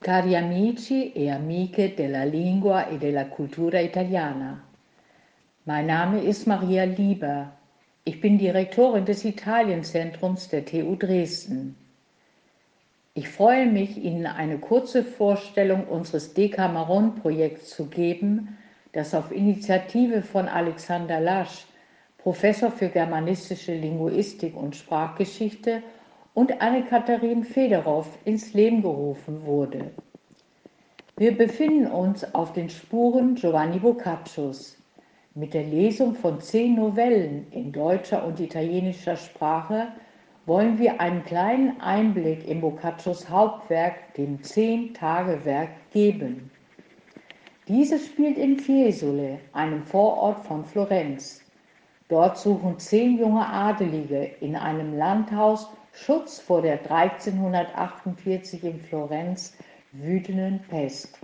Cari amici e amiche della lingua e della cultura italiana. Mein Name ist Maria Lieber. Ich bin Direktorin des Italienzentrums der TU Dresden. Ich freue mich, Ihnen eine kurze Vorstellung unseres Decameron-Projekts zu geben, das auf Initiative von Alexander Lasch, Professor für germanistische Linguistik und Sprachgeschichte und Anne-Katharin Federow ins Leben gerufen wurde. Wir befinden uns auf den Spuren Giovanni Boccaccios. Mit der Lesung von zehn Novellen in deutscher und italienischer Sprache wollen wir einen kleinen Einblick in Boccaccios Hauptwerk, dem Zehn-Tage-Werk, geben. Dieses spielt in Fiesole, einem Vorort von Florenz. Dort suchen zehn junge Adelige in einem Landhaus Schutz vor der 1348 in Florenz wütenden Pest.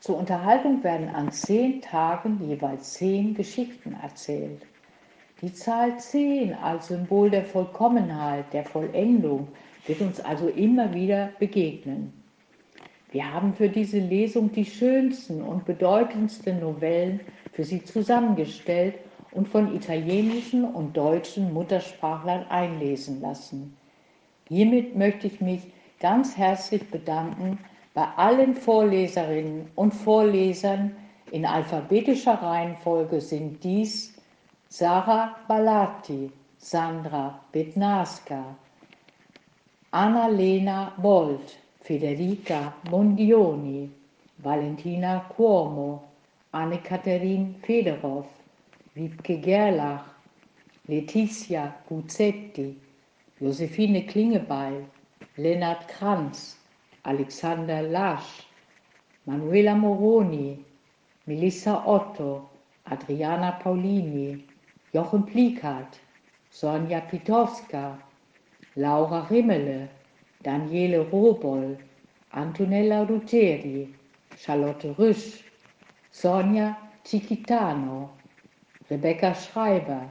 Zur Unterhaltung werden an zehn Tagen jeweils zehn Geschichten erzählt. Die Zahl zehn als Symbol der Vollkommenheit, der Vollendung, wird uns also immer wieder begegnen. Wir haben für diese Lesung die schönsten und bedeutendsten Novellen für Sie zusammengestellt und von italienischen und deutschen Muttersprachlern einlesen lassen. Hiermit möchte ich mich ganz herzlich bedanken bei allen Vorleserinnen und Vorlesern. In alphabetischer Reihenfolge sind dies Sarah Balatti, Sandra Bednaska, Annalena Bolt, Federica Mondioni, Valentina Cuomo, Anne-Katharin Federow, Wiebke Gerlach, Letizia Guzzetti, Josephine Klingebeil, Lennart Kranz, Alexander Lasch, Manuela Moroni, Melissa Otto, Adriana Paulini, Jochen Plikat, Sonja Pitowska, Laura Rimmele, Daniele Roboll, Antonella Ruggeri, Charlotte Rüsch, Sonja Cichitano, Rebecca Schreiber,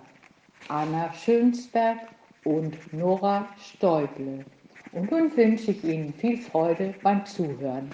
Anna Schönsberg und Nora Stäuble. Und nun wünsche ich Ihnen viel Freude beim Zuhören.